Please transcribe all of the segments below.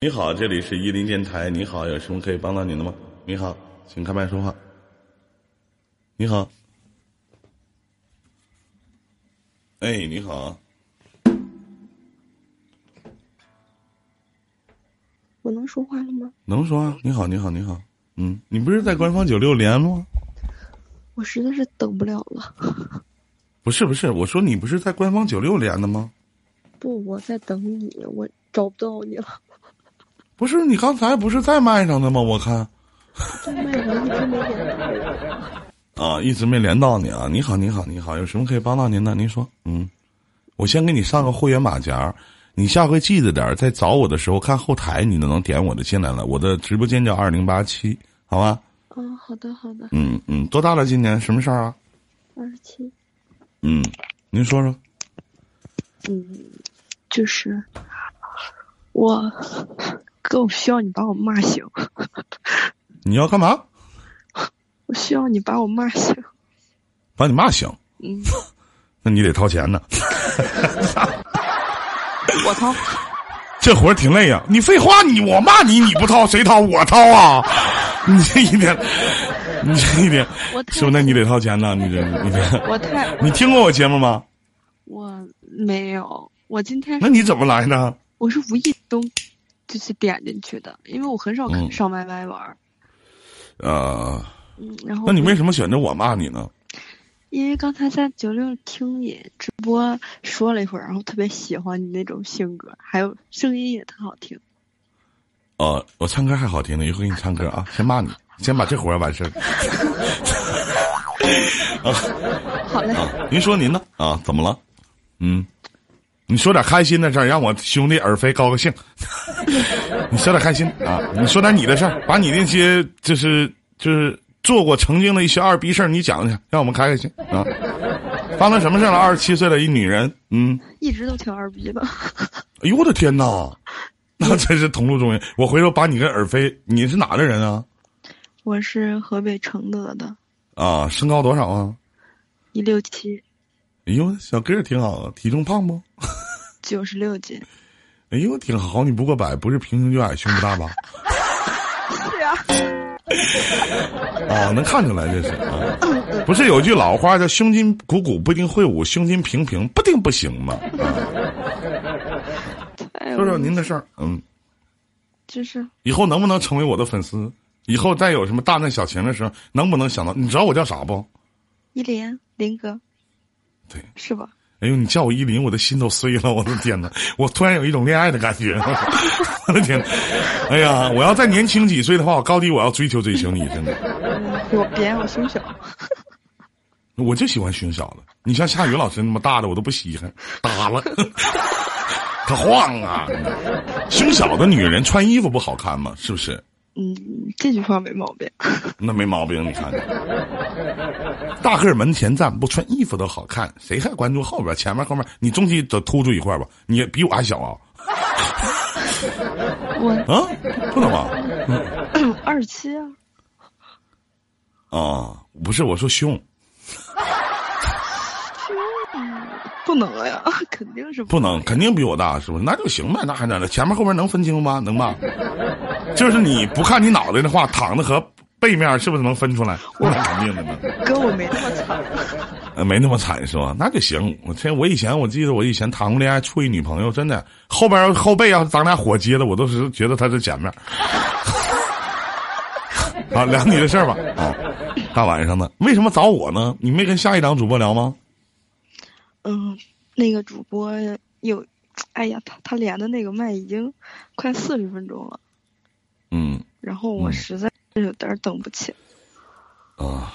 你好，这里是伊林电台。你好，有什么可以帮到您的吗？你好，请开麦说话。你好，哎，你好，我能说话了吗？能说啊。你好，你好，你好。嗯，你不是在官方九六连吗？我实在是等不了了。不是不是，我说你不是在官方九六连的吗？不，我在等你，我找不到你了。不是你刚才不是在麦上的吗？我看，在麦上一直没连到。啊，一直没连到你啊！你好，你好，你好，有什么可以帮到您的？您说，嗯，我先给你上个会员马甲，你下回记着点，在找我的时候看后台，你都能点我的进来了。我的直播间叫二零八七，好吧？嗯，好的，好的。嗯嗯，多大了？今年什么事儿啊？二十七。嗯，您说说。嗯，就是我。哥，我需要你把我骂醒。你要干嘛？我需要你把我骂醒。把你骂醒？嗯。那你得掏钱呢。我掏。这活儿挺累呀！你废话，你我骂你，你不掏谁掏？我掏啊！你这一天，你这一天，是不是？那你得掏钱呢？你这，你这。我太。你听过我节目吗？我没有。我今天。那你怎么来呢？我是无意中。就是点进去的，因为我很少上 YY 玩。呃，嗯，然后那你为什么选择我骂你呢？因为刚才在九六听你直播说了一会儿，然后特别喜欢你那种性格，还有声音也特好听。哦，我唱歌还好听呢，一会儿给你唱歌啊。先骂你，先把这活儿完事儿。啊，好嘞。您说您呢？啊，怎么了？嗯。你说点开心的事儿，让我兄弟尔飞高高兴。你说点开心啊！你说点你的事儿，把你那些就是就是做过曾经的一些二逼事儿，你讲讲，让我们开开心啊！发生什么事了？二十七岁的一女人，嗯，一直都挺二逼的。哎呦我的天哪，那真是同路中人。我回头把你跟尔飞，你是哪的人啊？我是河北承德的。啊，身高多少啊？一六七。哎呦，小个儿挺好，体重胖不？九十六斤。哎呦，挺好，你不过百，不是平胸就矮，胸不大吧？是啊。啊，能看出来这是啊。不是有句老话叫“胸襟鼓鼓不一定会舞，胸襟平平不定不行”吗？说说您的事儿，嗯。就是以后能不能成为我的粉丝？以后再有什么大难小情的时候，能不能想到？你知道我叫啥不？依林，林哥。对，是吧？哎呦，你叫我依林，我的心都碎了！我的天哪，我突然有一种恋爱的感觉！我的天，哎呀，我要再年轻几岁的话，我高低我要追求追求你，真的。我别，我胸小。我就喜欢胸小的。你像夏雨老师那么大的，我都不稀罕。打了，他晃啊！胸小的女人穿衣服不好看吗？是不是？嗯，这句话没毛病。那没毛病，你看，大个门前站，不穿衣服都好看，谁还关注后边？前面后面，你中间得突出一块吧？你比我还小啊？我啊，不能吧？二十七啊？啊，不是，我说胸。不能呀，肯定是不能，肯定比我大，是不是？那就行呗，那还能了？前面后面能分清吗？能吧？就是你不看你脑袋的话，躺着和背面是不是能分出来？我肯定的呢。哥，我没那么惨。呃，没那么惨是吧？那就行。我这我以前我记得我以前谈过恋爱，处一女朋友，真的后边后背要是长俩火疖子，我都是觉得她是前面。啊，聊你的事儿吧。啊，大晚上的，为什么找我呢？你没跟下一档主播聊吗？嗯，那个主播有，哎呀，他他连的那个麦已经快四十分钟了。嗯。然后我实在是有点等不起。啊，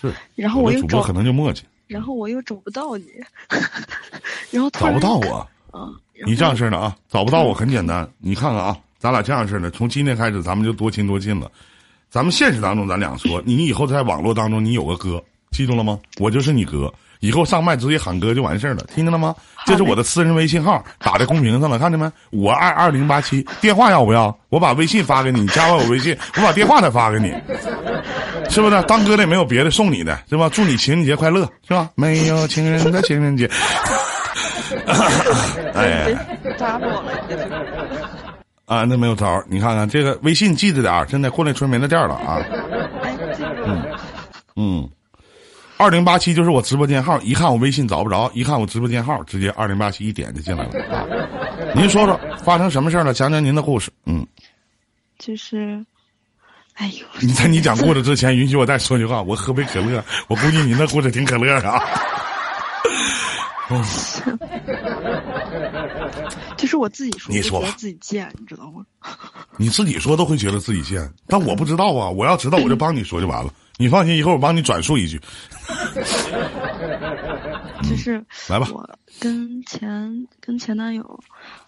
是。然后我又主播可能就磨叽。然后我又找不到你。然后找不到我。啊。你这样式的啊，找不到我很简单，你看看啊，咱俩这样式的，从今天开始咱们就多亲多近了。咱们现实当中咱俩说，你以后在网络当中你有个哥，记住了吗？我就是你哥。以后上麦直接喊哥就完事儿了，听见了吗？这是我的私人微信号，打在公屏上了，看见没？五二二零八七，电话要不要？我把微信发给你，你加完我微信，我把电话再发给你，是不是？当哥的也没有别的送你的，是吧？祝你情人节快乐，是吧？没有情人的情人节。哎，扎我了，啊，那没有招儿。你看看这个微信记着点儿，现在过来春梅的店儿了啊。哎，这个嗯，二零八七就是我直播间号，一看我微信找不着，一看我直播间号，直接二零八七一点就进来了啊。您说说发生什么事儿了？讲讲您的故事。嗯，就是，哎呦，你在你讲故事之前，允许我再说句话。我喝杯可乐，我估计您的故事挺可乐的啊。就是我自己说，你说吧自己贱，你知道吗？你自己说都会觉得自己贱，但我不知道啊。我要知道，我就帮你说就完了。你放心，一会儿我帮你转述一句。就是嗯来吧。我跟前跟前男友，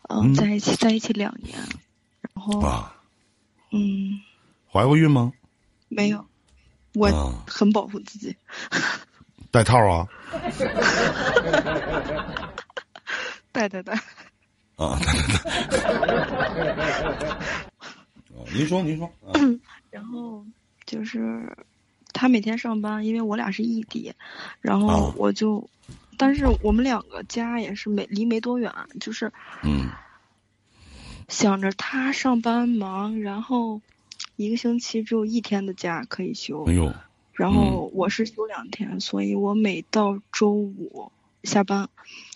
嗯、嗯。在一起在一起两年，然后啊，嗯，怀过孕吗？没有，我啊。很保护自己，带套啊？带带带，啊，您说，您说。啊。然后就是他每天上班，因为我俩是异地，然后啊我就，但是我们两个家也是没离没多远，就是嗯。想着他上班忙，然后一个星期只有一天的假可以休哎，呦，然后我是休两天，所以我每到周五下班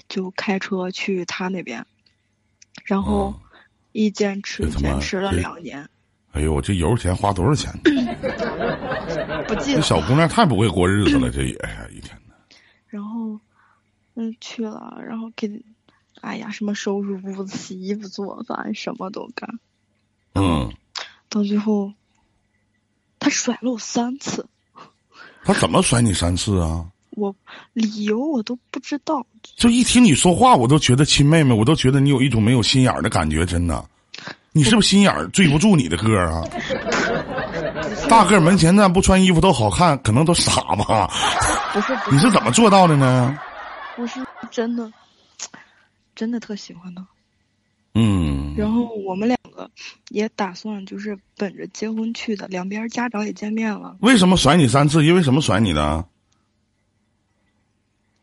就开车去他那边，然后哦。一坚持坚持了两年，哎呦，我这油钱花多少钱？这 不记得。小姑娘太不会过日子了，这也哎呀一天的。然后嗯去了，然后给，哎呀什么收拾屋子、洗衣服、做饭，什么都干，嗯，到最后他甩了我三次，他怎么甩你三次啊？我理由我都不知道，就一听你说话，我都觉得亲妹妹，我都觉得你有一种没有心眼儿的感觉，真的。你是不是心眼儿追不住你的个儿啊？大个儿门前站，不穿衣服都好看，可能都傻吧？不是你是怎么做到的呢？不是真的，真的特喜欢他。嗯，然后我们两个也打算就是本着结婚去的，两边家长也见面了。为什么甩你三次？因为什么甩你的？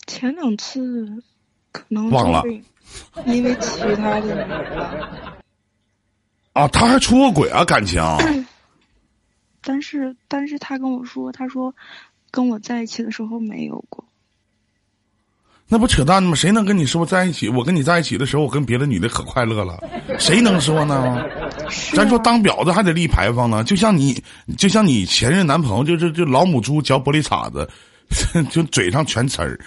前两次可能忘了因为其他的，啊，他还出过轨啊，感情？但是但是他跟我说，他说跟我在一起的时候没有过。那不扯淡吗？谁能跟你说在一起？我跟你在一起的时候，我跟别的女的可快乐了，谁能说呢？是咱说啊当婊子还得立牌坊呢，就像你，就像你前任男朋友，就是就老母猪嚼玻璃碴子，就嘴上全呲儿。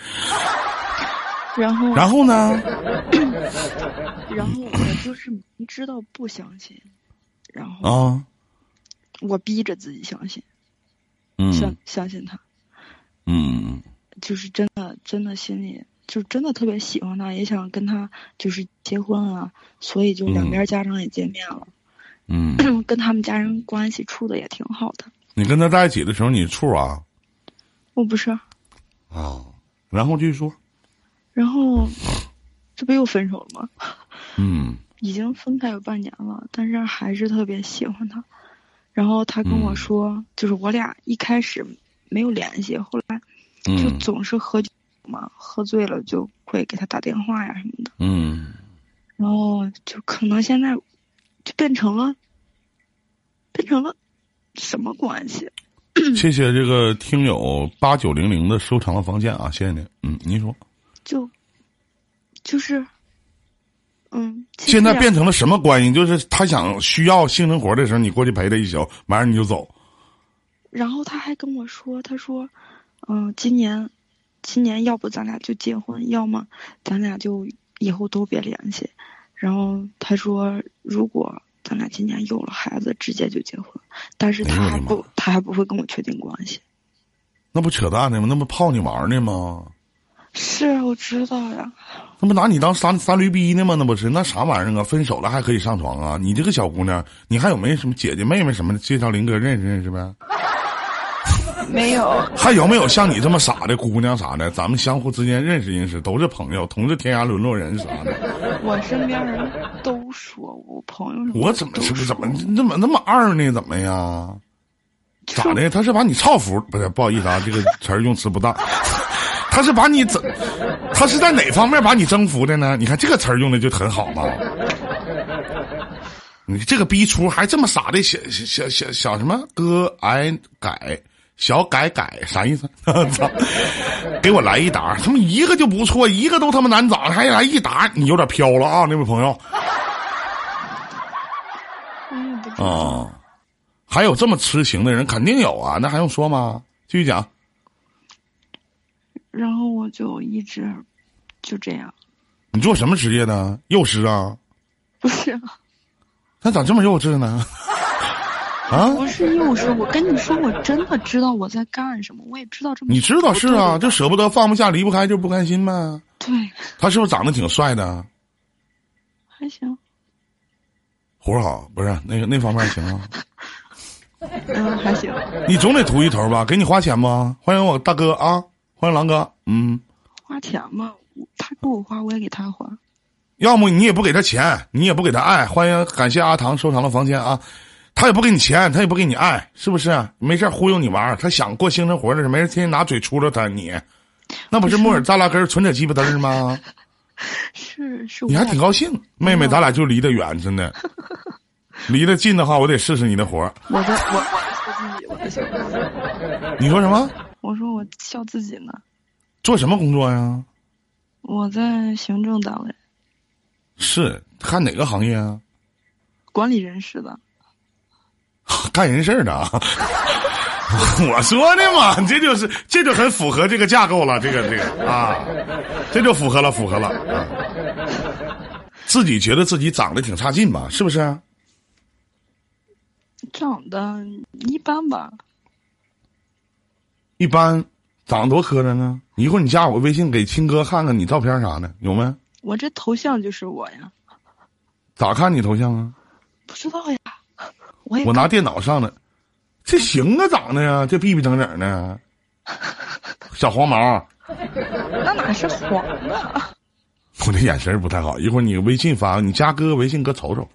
然后然后呢？然后我就是明知道不相信，然后啊，我逼着自己相信，相嗯。相相信他。嗯，就是真的真的心里就真的特别喜欢他，也想跟他就是结婚啊，所以就两边家长也见面了，嗯，跟他们家人关系处的也挺好的。你跟他在一起的时候，你处啊？我不是，啊，然后继续说，然后这不又分手了吗？嗯已经分开有半年了，但是还是特别喜欢他。然后他跟我嗯说，就是我俩一开始没有联系，后来就嗯总是喝酒嘛，喝醉了就会给他打电话呀什么的。嗯，然后就可能现在就变成了变成了什么关系？谢谢这个听友八九零零的收藏的房间啊，谢谢您。嗯，您说就就是嗯，现在变成了什么关系？就是他想需要性生活的时候，你过去陪他一宿，完事你就走。然后他还跟我说，他说，嗯、今年今年要不咱俩就结婚，要么咱俩就以后都别联系。然后他说，如果咱俩今年有了孩子，直接就结婚，但是他还不，他还不会跟我确定关系。那不扯淡呢吗？那不泡你玩儿呢吗？是，我知道呀。那不拿你当三三驴逼呢吗？那不是那啥玩意儿啊？分手了还可以上床啊？你这个小姑娘，你还有没有什么姐姐妹妹什么的？介绍林哥认识认识呗？没有，还有没有像你这么傻的姑娘啥的？咱们相互之间认识认识，都是朋友，同是天涯沦落人啥的。我身边人都说我朋友什么我怎么都是怎么说那么那么二呢？怎么呀？咋的？他是把你操服？不是，不好意思啊，这个词儿用词不当。他是把你怎？他是在哪方面把你征服的呢？你看这个词儿用的就很好嘛。你这个逼出还这么傻的小小小小什么哥矮改小改改啥意思？操！给我来一打，他妈一个就不错，一个都他妈难找，还来一打，你有点飘了啊，那位朋友。啊，还有这么痴情的人，肯定有啊，那还用说吗？继续讲。然后我就一直就这样，你做什么职业的？幼师啊？不是他咋这么幼稚呢？啊？不是幼师，我跟你说，我真的知道我在干什么，我也知道这么你知道是啊，就就舍不得放不下离不开就不开心呗。对，他是不是长得挺帅的？还行，活儿好不是那个那方面行吗？嗯，还行，你总得图一头吧？给你花钱吗？欢迎我大哥啊！欢迎狼哥。嗯，花钱嘛，我他给我花，我也给他花。要么你也不给他钱，你也不给他爱。欢迎感谢阿唐收藏了房间啊！他也不给你钱，他也不给你爱，是不是？没事儿忽悠你玩儿，他想过性生活的是没人天天拿嘴出了他你，那不是木耳扎拉根儿存着鸡巴嘚儿吗？是 是，你还挺高兴，妹妹，咱俩就离得远，真的。离得近的话，我得试试你的活儿。我在我我在自己，我在笑自己。你说什么？我说我笑自己呢。做什么工作呀？我在行政单位，是看哪个行业啊？管理人事的。干人事儿的啊！我说的嘛，这就是这就很符合这个架构了，这个这个啊，这就符合了，符合了啊！自己觉得自己长得挺差劲吧？是不是？长得一般吧，一般，长得多磕碜呢。一会儿你加我微信给亲哥看看你照片啥的，有没？我这头像就是我呀。咋看你头像啊？不知道呀，我也我拿电脑上的，这行啊，长得呀，这逼逼整整的，小黄毛。那哪是黄啊？我这眼神不太好，一会儿你微信发，你加哥微信哥瞅瞅，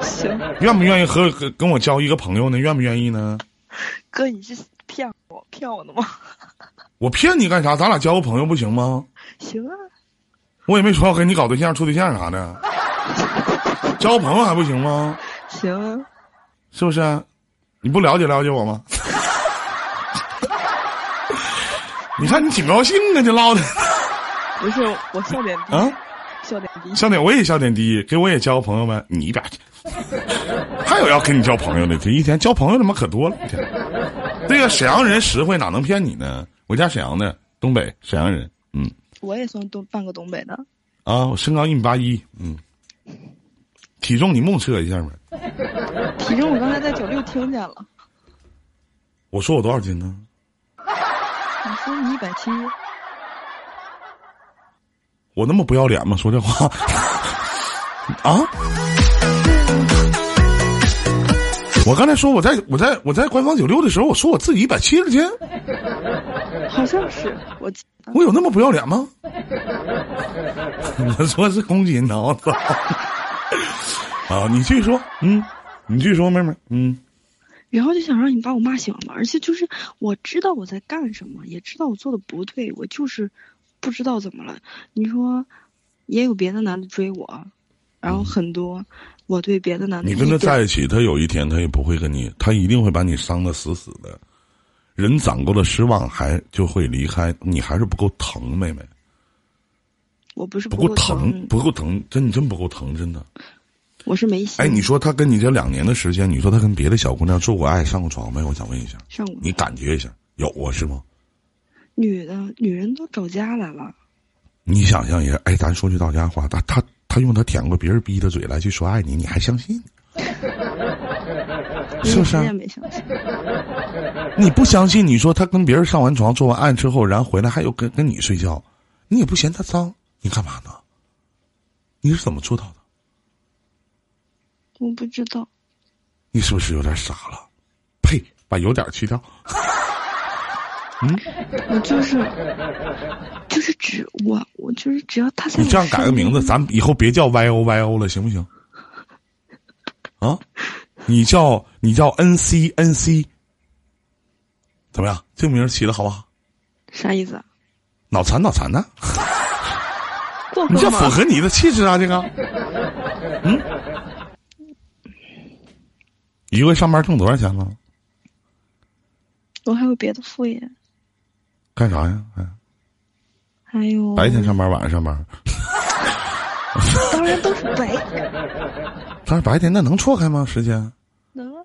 行，愿不愿意和跟跟我交一个朋友呢？愿不愿意呢？哥，你是骗我骗我的吗？我骗你干啥？咱俩交个朋友不行吗？行啊，我也没说要跟你搞对象、处对象啥的，交个朋友还不行吗？行啊，是不是？你不了解了解我吗？你看你挺高兴啊，这唠的不是我笑点低，啊，笑点低。笑点我也笑点低，给我也交个朋友呗。你一边去，还有要跟你交朋友的，这一天交朋友他妈可多了。这个沈阳人实惠，哪能骗你呢？我家沈阳的，东北沈阳人，嗯我也算东半个东北的，啊，我身高一米八一，嗯，体重你目测一下呗。体重我刚才在九六听见了，我说我多少斤呢？你说你一百七，我那么不要脸吗？说这话 啊？我刚才说我在我在我在官方九六的时候，我说我自己一百七十斤，好像是我我有那么不要脸吗？我说是公斤呢，我操！啊，你继续说，嗯，你继续说，妹妹，嗯，然后就想让你把我骂醒了，而且就是我知道我在干什么，也知道我做的不对，我就是不知道怎么了。你说也有别的男的追我，然后很多，我对别的男的你跟他在一起，他有一天他也不会跟你，他一定会把你伤的死死的。人攒够了失望，还就会离开，你还是不够疼，妹妹，我不是不够够疼，不够疼，真你真不够疼，真的。我是没心。哎，你说他跟你这两年的时间，你说他跟别的小姑娘做过爱、上过床没？我想问一下，上过你感觉一下，有啊是吗？女的女人都找家来了，你想象一下，哎，咱说句到家话，他他他用他舔过别人逼的嘴来去说爱你，你还相信？是不是啊我也没相信。你不相信？你说他跟别人上完床、做完爱之后，然后回来还有跟跟你睡觉，你也不嫌他脏，你干嘛呢？你是怎么做到的？我不知道，你是不是有点傻了？呸！把有点去掉。我就是就是只我我就是只要他在你这样改个名字，咱以后别叫 Y O Y O 了，行不行？啊，你叫你叫 N C N C，怎么样？这名儿起的好不好？啥意思啊？脑残脑残的？你这符合你的气质啊！这个，嗯一个月上班挣多少钱了？我还有别的副业，干啥呀？哎，还有白天上班，晚上上班。当然都是白，但是白天那能错开吗？时间能啊，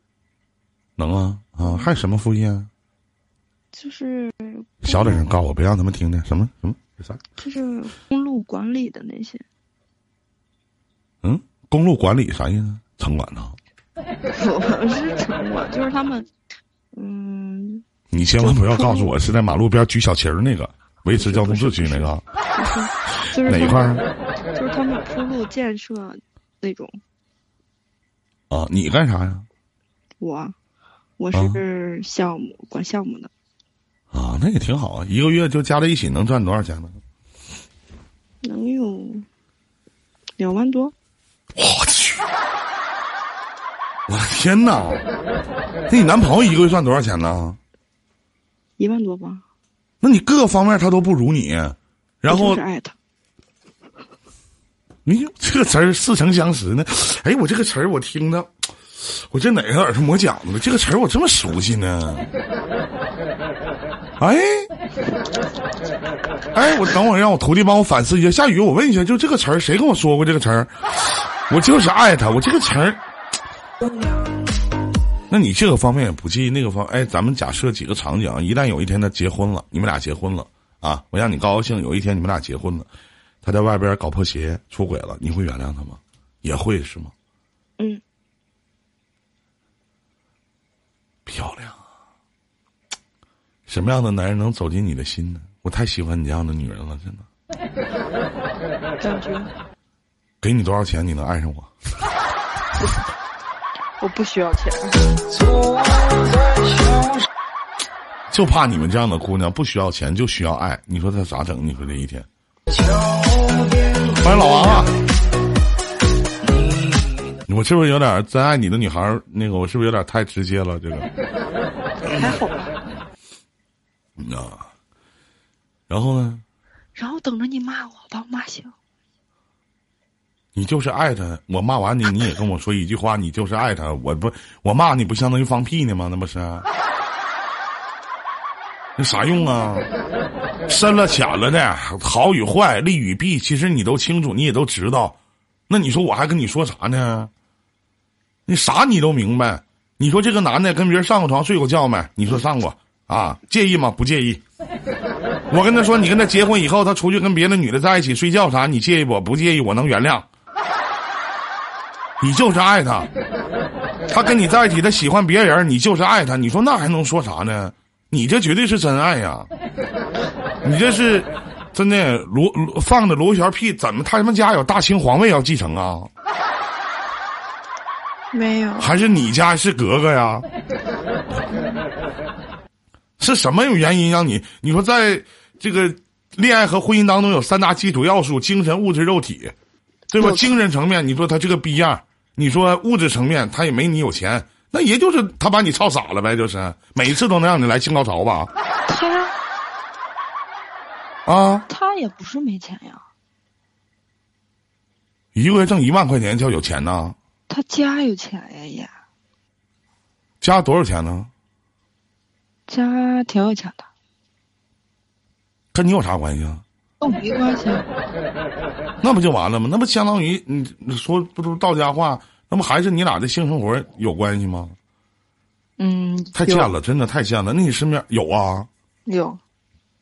能啊啊！还有什么副业？就是小点声告我，别让他们听见。什么什么？这啥？就是公路管理的那些，嗯，公路管理啥意思？城管呢？不是城管，就是他们，嗯，你千万不要告诉我是在马路边举小旗儿那个 维持交通秩序那个就是哪一块儿就是他们铺路建设那种。啊？你干啥呀？我，我啊是项目、管项目的，啊，那也挺好啊，一个月就加在一起能赚多少钱呢？能有两万多。我去！我的天哪！那你男朋友一个月赚多少钱呢？一万多吧，那你各个方面他都不如你，然后就是爱他，你这个词儿似曾相识呢。哎，我这个词儿我听着，我这哪个耳朵磨讲的了？这个词儿我这么熟悉呢？哎，哎，我等会儿让我徒弟帮我反思一下。下雨，我问一下，就这个词儿，谁跟我说过这个词儿？我就是爱他，我这个词儿。那你这个方面也不介意，那个方哎，咱们假设几个场景啊，一旦有一天他结婚了，你们俩结婚了啊，我让你高高兴，有一天你们俩结婚了，他在外边搞破鞋出轨了，你会原谅他吗？也会是吗？嗯，漂亮啊！什么样的男人能走进你的心呢？我太喜欢你这样的女人了，真的。感觉给你多少钱你能爱上我？我不需要钱，就怕你们这样的姑娘不需要钱，就需要爱。你说她咋整？你说这一天。欢迎老王啊！我是不是有点真爱你的女孩儿？那个我是不是有点太直接了？这个还好吧。啊，然后呢？然后等着你骂我，把我骂醒。你就是爱他，我骂完你，你也跟我说一句话，你就是爱他。我不，我骂你不相当于放屁呢吗？那不是？那啥用啊？深了浅了的，好与坏，利与弊，其实你都清楚，你也都知道。那你说我还跟你说啥呢？你啥你都明白。你说这个男的跟别人上过床睡过觉没？你说上过啊？介意吗？不介意。我跟他说，你跟他结婚以后，他出去跟别的女的在一起睡觉啥，你介意不？不介意，我能原谅。你就是爱他，他跟你在一起，他喜欢别人，你就是爱他。你说那还能说啥呢？你这绝对是真爱呀！你这是真的罗罗放的罗旋屁，怎么他们家有大清皇位要继承啊？没有，还是你家是格格呀？是什么有原因让你？你说在这个恋爱和婚姻当中有三大基础要素：精神、物质、肉体，对吧？精神层面，你说他这个逼样；你说物质层面，他也没你有钱，那也就是他把你操傻了呗，就是每一次都能让你来性高潮吧？他啊，他也不是没钱呀，一个月挣一万块钱叫有钱呐？他家有钱呀也，家多少钱呢？家挺有钱的，跟你有啥关系啊？跟我没关系。那不就完了吗？那不相当于你你说不都道家话？那不还是你俩的性生活有关系吗？嗯，太贱了，真的太贱了。那你身边有啊？有，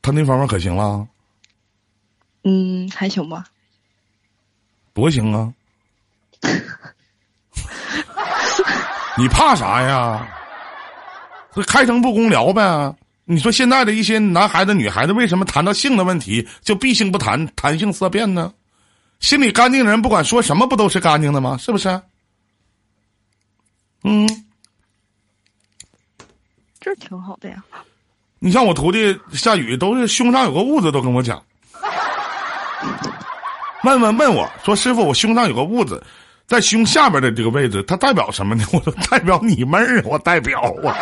他那方面可行了？嗯，还行吧。多行啊！你怕啥呀？这开诚布公聊呗。你说现在的一些男孩子、女孩子，为什么谈到性的问题就避性不谈，谈性色变呢？心里干净的人，不管说什么，不都是干净的吗？是不是？嗯，这挺好的呀。你像我徒弟下雨，都是胸上有个痦子，都跟我讲。问问问我说：“师傅，我胸上有个痦子，在胸下边的这个位置，它代表什么呢？” 我说：“代表你妹儿，我代表我，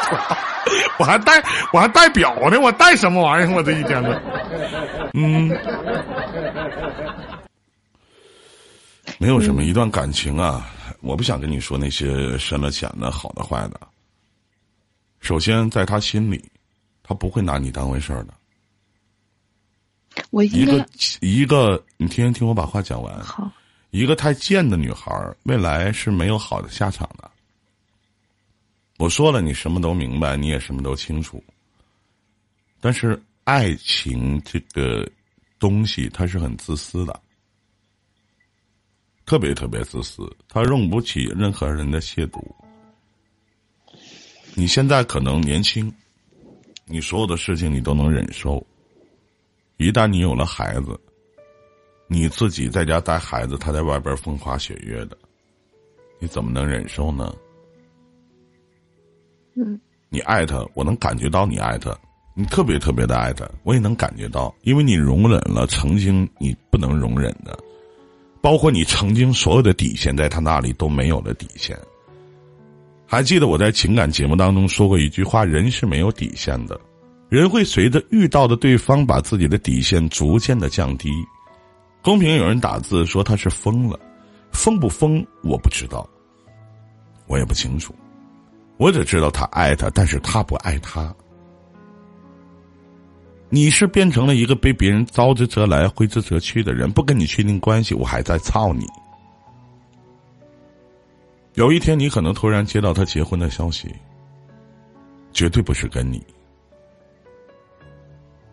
我还带我还带表呢，我带什么玩意儿？我这一天的，嗯，没有什么一段感情啊，我不想跟你说那些深了浅的、好的、坏的。首先，在他心里，他不会拿你当回事儿的。我一个一个，你听听我把话讲完。好，一个太贱的女孩儿，未来是没有好的下场的。我说了，你什么都明白，你也什么都清楚。但是爱情这个东西，它是很自私的，特别特别自私，他容不起任何人的亵渎。你现在可能年轻，你所有的事情你都能忍受。一旦你有了孩子，你自己在家带孩子，他在外边风花雪月的，你怎么能忍受呢？嗯，你爱他，我能感觉到你爱他，你特别特别的爱他，我也能感觉到，因为你容忍了曾经你不能容忍的，包括你曾经所有的底线，在他那里都没有了底线。还记得我在情感节目当中说过一句话：人是没有底线的，人会随着遇到的对方，把自己的底线逐渐的降低。公屏有人打字说他是疯了，疯不疯我不知道，我也不清楚。我只知道他爱他，但是他不爱他。你是变成了一个被别人招之则来，挥之则去的人，不跟你确定关系，我还在操你。有一天，你可能突然接到他结婚的消息，绝对不是跟你。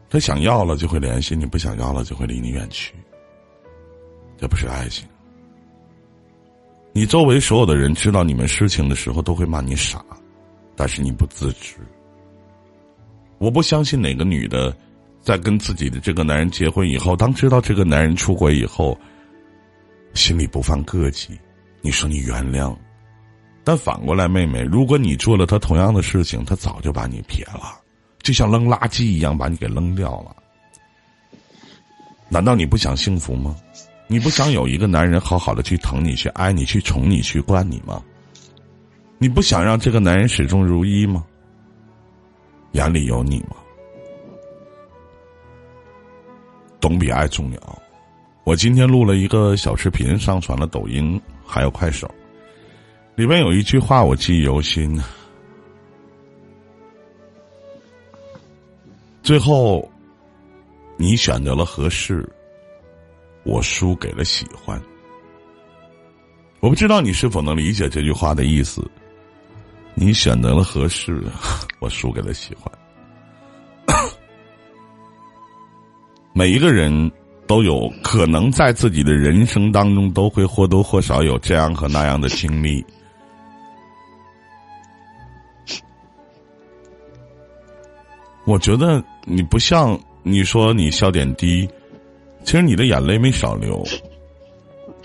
他想要了就会联系你，不想要了就会离你远去。这不是爱情。你周围所有的人知道你们事情的时候，都会骂你傻，但是你不自知。我不相信哪个女的，在跟自己的这个男人结婚以后，当知道这个男人出轨以后，心里不放膈气。你说你原谅，但反过来，妹妹，如果你做了他同样的事情，他早就把你撇了，就像扔垃圾一样把你给扔掉了。难道你不想幸福吗？你不想有一个男人好好的去疼你、去爱你、去宠你、去惯你吗？你不想让这个男人始终如一吗？眼里有你吗？懂比爱重要。我今天录了一个小视频，上传了抖音，还有快手。里面有一句话我记忆犹新。最后，你选择了合适，我输给了喜欢。我不知道你是否能理解这句话的意思。你选择了合适，我输给了喜欢。每一个人都有可能在自己的人生当中都会或多或少有这样和那样的经历。我觉得你不像你说你笑点低，其实你的眼泪没少流，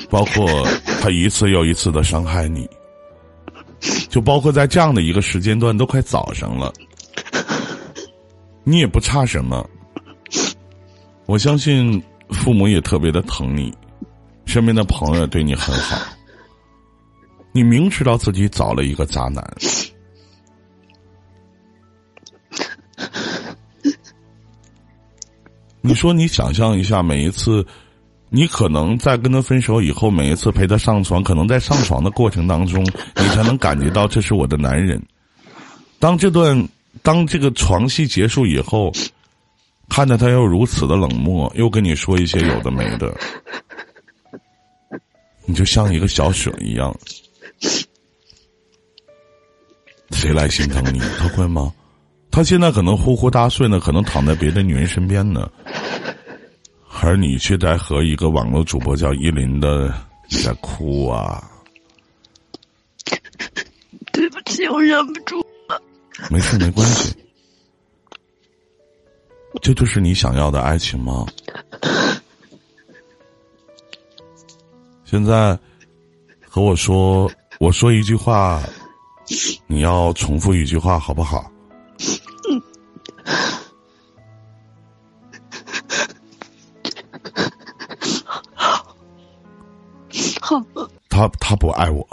包括他一次又一次的伤害你，就包括在这样的一个时间段，都快早上了，你也不差什么。我相信父母也特别的疼你，身边的朋友对你很好，你明知道自己找了一个渣男。你说，你想象一下，每一次，你可能在跟他分手以后，每一次陪他上床，可能在上床的过程当中，你才能感觉到这是我的男人。当这段，当这个床戏结束以后，看着他又如此的冷漠，又跟你说一些有的没的，你就像一个小雪一样，谁来心疼你？他会吗？他现在可能呼呼大睡呢，可能躺在别的女人身边呢，而你却在和一个网络主播叫依林的你在哭啊！对不起，我忍不住了。没事，没关系。这就是你想要的爱情吗？现在和我说，我说一句话，你要重复一句话，好不好？好，他他不爱我，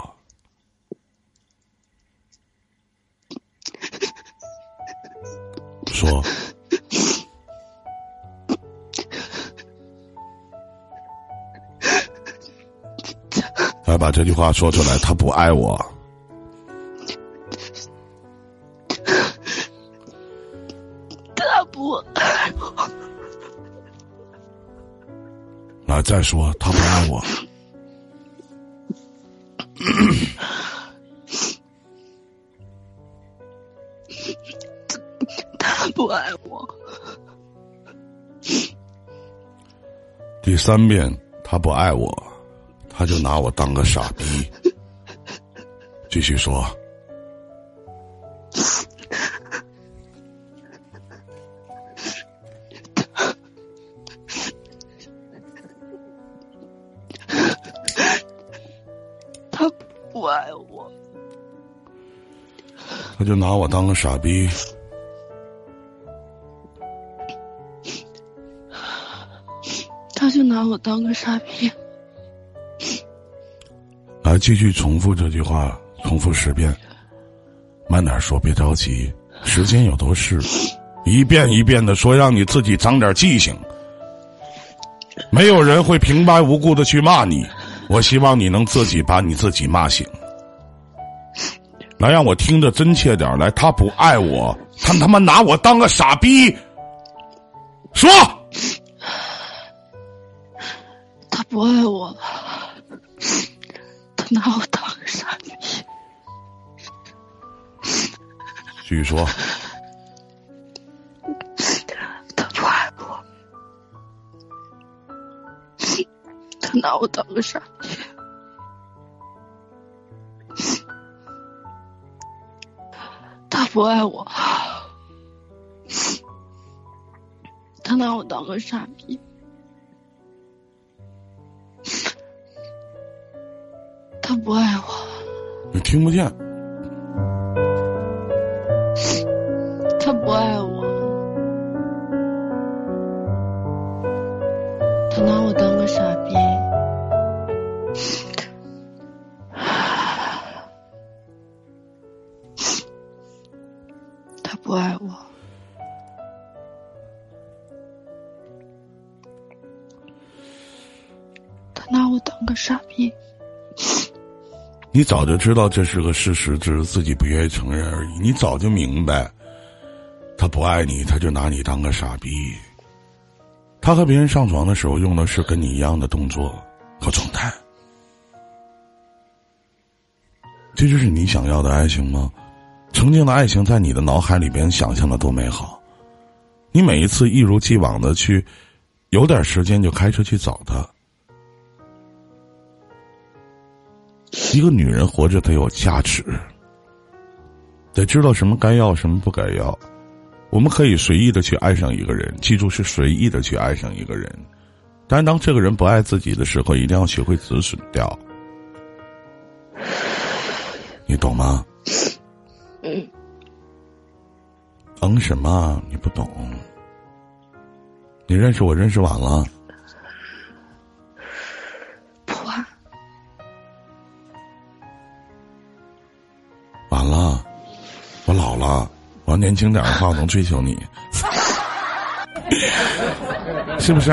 说，来把这句话说出来，他不爱我。他不爱我。来，再说他不爱我。三遍，他不爱我，他就拿我当个傻逼。继续说。他不爱我。他就拿我当个傻逼。当个傻逼。来，继续重复这句话，重复十遍。慢点说，别着急，时间有多是。一遍一遍的说，让你自己长点记性。没有人会平白无故的去骂你，我希望你能自己把你自己骂醒。来，让我听得真切点来，他不爱我，他他妈拿我当个傻逼。说。不爱我，他拿我当个傻逼。继续说。他不爱我，他拿我当个傻逼。他不爱我，他拿我当个傻逼。他不爱我，你听不见。他不爱我，他拿我当个傻逼。他不爱我，他拿我当个傻逼。你早就知道这是个事实，只是自己不愿意承认而已。你早就明白，他不爱你，他就拿你当个傻逼。他和别人上床的时候用的是跟你一样的动作和状态，这就是你想要的爱情吗？曾经的爱情在你的脑海里边想象的多美好，你每一次一如既往的去，有点时间就开车去找他。一个女人活着得有价值，得知道什么该要，什么不该要。我们可以随意的去爱上一个人，记住是随意的去爱上一个人。但是当这个人不爱自己的时候，一定要学会止损掉。你懂吗？嗯。嗯什么？你不懂？你认识我认识晚了。我老了，我要年轻点的话，我能追求你，是不是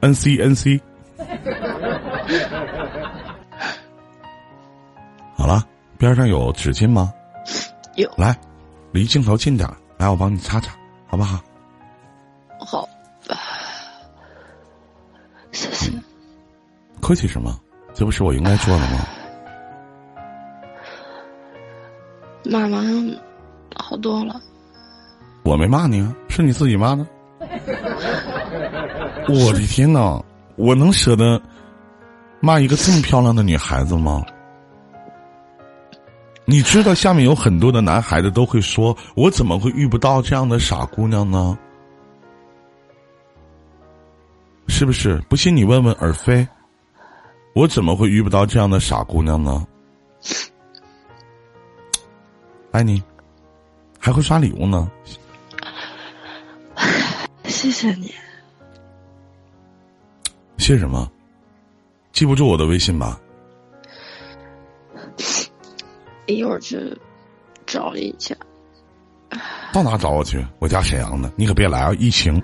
？N C N C，好了，边上有纸巾吗？有。来，离镜头近点，来，我帮你擦擦，好不好？好，谢谢。客气什么？这不是我应该做的吗？骂完好多了，我没骂你啊，是你自己骂的。我的天哪，我能舍得骂一个这么漂亮的女孩子吗？你知道下面有很多的男孩子都会说：“我怎么会遇不到这样的傻姑娘呢？”是不是？不信你问问尔飞，我怎么会遇不到这样的傻姑娘呢？爱你，还会刷礼物呢。谢谢你。谢什么？记不住我的微信吧？一会儿去找一下。到哪找我去？我家沈阳的，你可别来啊！疫情，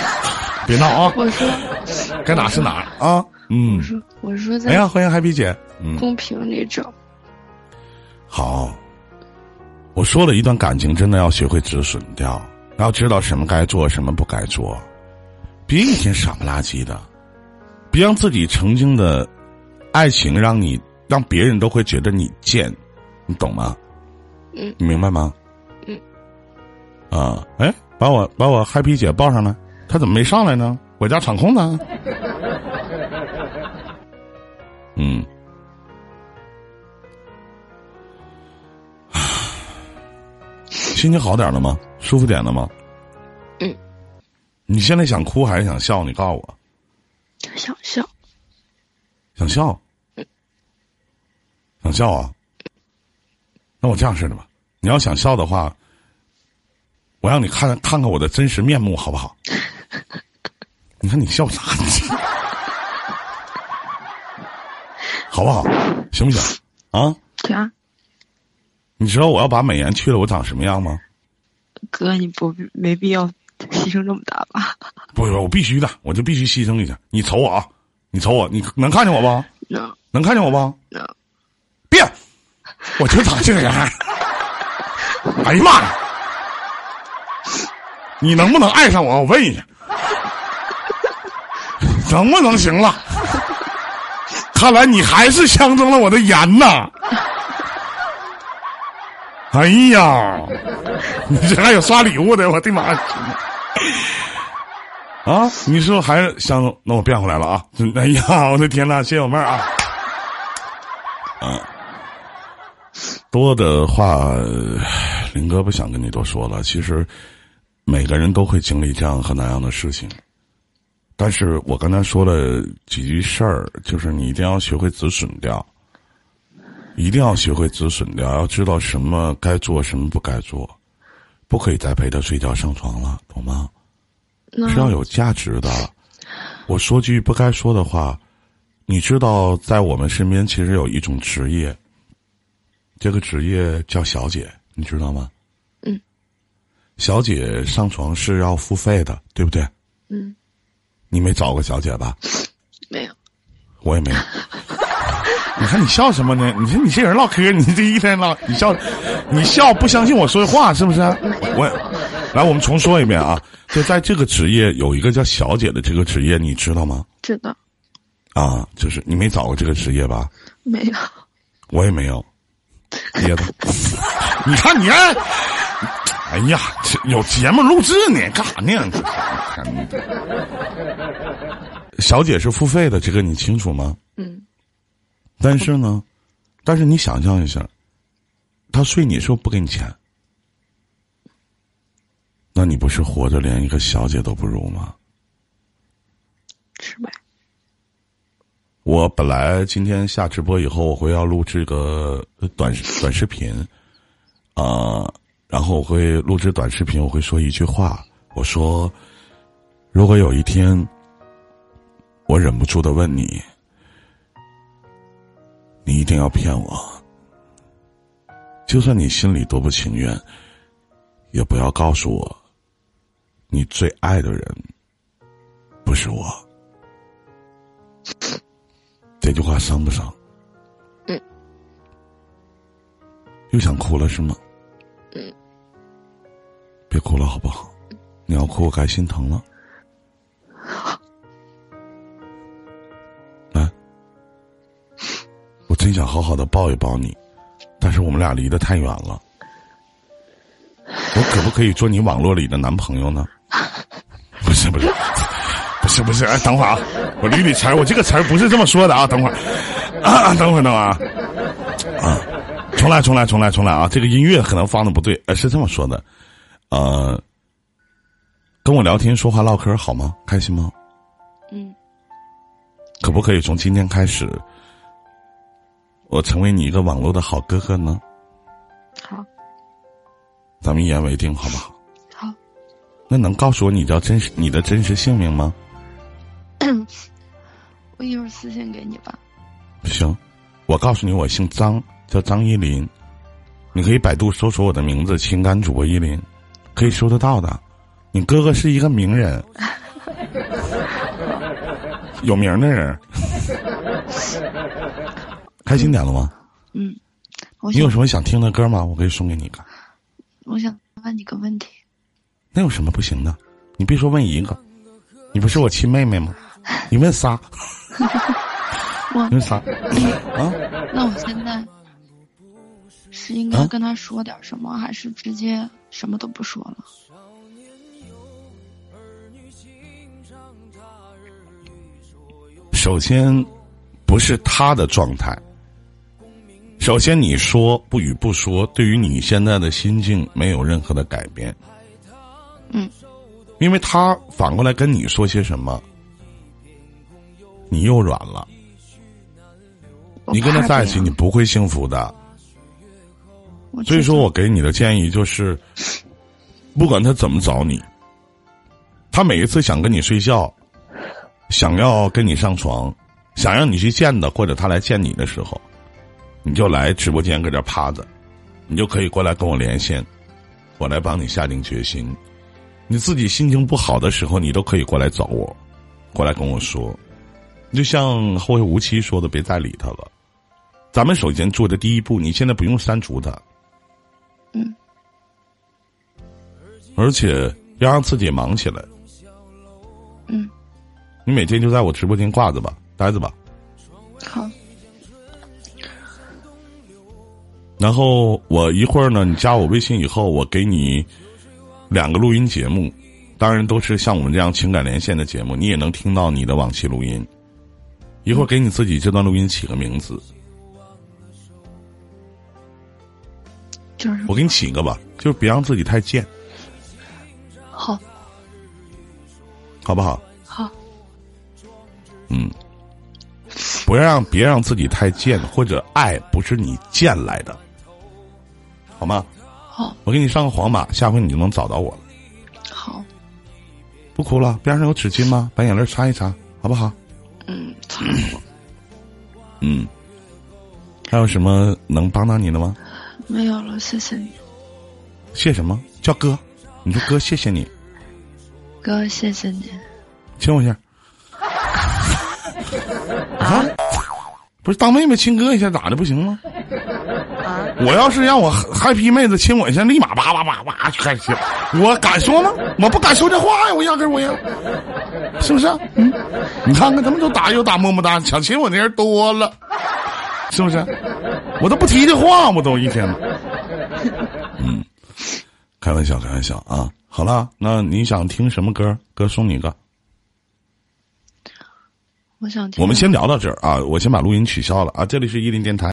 别闹啊！我说，该哪是哪啊！嗯我，说我说在哎呀，欢迎 Happy 姐。嗯，公屏里找，好。我说了一段感情，真的要学会止损掉，要知道什么该做，什么不该做，别一天傻不拉几的，别让自己曾经的爱情让你让别人都会觉得你贱，你懂吗？嗯你明白吗？嗯。啊，哎，把我把我 Happy 姐抱上来，她怎么没上来呢？我家场控呢？嗯。心情好点了吗？舒服点了吗？嗯。你现在想哭还是想笑？你告诉我。想笑，想笑。想笑啊？那我这样式的吧，你要想笑的话，我让你看看看我的真实面目，好不好？你看你笑啥？好不好？行不行？啊？啥？你知道我要把美颜去了，我长什么样吗？哥，你不没必要牺牲这么大吧？不不，我必须的，我就必须牺牲一下。你瞅我啊，你瞅我，你能看见我不？能能看见我不？能，别，我就长这个样儿。哎呀妈呀！你能不能爱上我？我问一下，能不能行了？看来你还是相中了我的颜呐！哎呀，你这还有刷礼物的，我的妈！啊，你是不是还是相中？那我变回来了啊！哎呀，我的天呐，谢谢我妹儿啊！啊，多的话，林哥不想跟你多说了。其实每个人都会经历这样和那样的事情，但是我刚才说了几句事儿，就是你一定要学会止损掉，一定要学会止损掉，要知道什么该做，什么不该做，不可以再陪他睡觉上床了，懂吗？是要有价值的。我说句不该说的话，你知道，在我们身边其实有一种职业，这个职业叫小姐，你知道吗？嗯。小姐上床是要付费的，对不对？嗯，你没找过小姐吧？没有，我也没有。你看你笑什么呢？你说你这人唠嗑，你这一天唠，你笑，你笑不相信我说的话是不是？我，来，我们重说一遍啊！就在这个职业有一个叫小姐的这个职业，你知道吗？知道啊，就是你没找过这个职业吧？没有？我也没有，别的。你看你看，哎呀，这有节目录制呢，干啥呢？小姐是付费的，这个你清楚吗？嗯，但是呢，但是你想象一下，他睡你是不不给你钱？那你不是活着连一个小姐都不如吗？是吧？我本来今天下直播以后，我会要录制个短短视频，啊、然后我会录制短视频，我会说一句话，我说，如果有一天，我忍不住的问你，你一定要骗我，就算你心里多不情愿，也不要告诉我，你最爱的人不是我。这句话伤不伤？嗯。又想哭了是吗？嗯。别哭了好不好？你要哭我该心疼了。真想好好的抱一抱你，但是我们俩离得太远了。我可不可以做你网络里的男朋友呢？不是不是，不是不是，哎，等会儿啊，我捋捋词儿，我这个词儿不是这么说的啊，等会儿，啊，等会儿等会儿啊，啊，重来重来重来重来啊，这个音乐可能放的不对，呃，是这么说的，呃，跟我聊天说话唠嗑好吗？开心吗？嗯，可不可以从今天开始，我成为你一个网络的好哥哥呢？好，咱们一言为定，好不好？好，那能告诉我你叫真实你的真实姓名吗？我一会儿私信给你吧。行，我告诉你，我姓张，叫张依林，你可以百度搜索我的名字“情感主播依林”，可以搜得到的。你哥哥是一个名人，有名的人。开心点了吗？嗯，我你有什么想听的歌吗？我可以送给你一个。我想问你个问题，那有什么不行的？你别说问一个，你不是我亲妹妹吗？你问仨，我你问仨啊？那我现在是应啊该跟他说点什么，还是直接什么都不说了？首先，不是他的状态。首先，你说不与不说，对于你现在的心境没有任何的改变。嗯，因为他反过来跟你说些什么，你又软了。你跟他在一起，你不会幸福的。所以说我给你的建议就是，不管他怎么找你，他每一次想跟你睡觉，想要跟你上床，想让你去见他，或者他来见你的时候，你就来直播间搁这趴着，你就可以过来跟我连线，我来帮你下定决心。你自己心情不好的时候，你都可以过来找我，过来跟我说。就像后会无期说的，别再理他了。咱们首先做的第一步，你现在不用删除他，嗯，而且要让自己忙起来。嗯，你每天就在我直播间挂着吧，待着吧。好，然后我一会儿呢，你加我微信以后，我给你两个录音节目，当然都是像我们这样情感连线的节目，你也能听到你的往期录音。一会儿给你自己这段录音起个名字，就是。我给你起一个吧，就是别让自己太贱，好，好不好？好，嗯，不要让别让自己太贱，或者爱不是你贱来的，好吗？好，我给你上个黄马，下回你就能找到我了。好，不哭了，边上有纸巾吗？把眼泪擦一擦，好不好？嗯，擦过，嗯，还有什么能帮到你的吗？没有了，谢谢你，谢什么？叫哥，你说哥，谢谢你，哥，谢谢你。亲我一下。啊？不是当妹妹亲哥一下咋的不行吗？啊，我要是让我嗨皮妹子亲我一下，立马叭叭叭叭就开始亲，我敢说吗？我不敢说这话呀，我压根儿我也，是不是？嗯，你看看他们都打又打么么哒，想亲我的人多了，是不是？我都不提这话，我都一天。嗯，开玩笑，开玩笑啊！好了，那你想听什么歌？哥送你一个。我想听。我们先聊到这儿啊，我先把录音取消了啊。这里是伊林电台。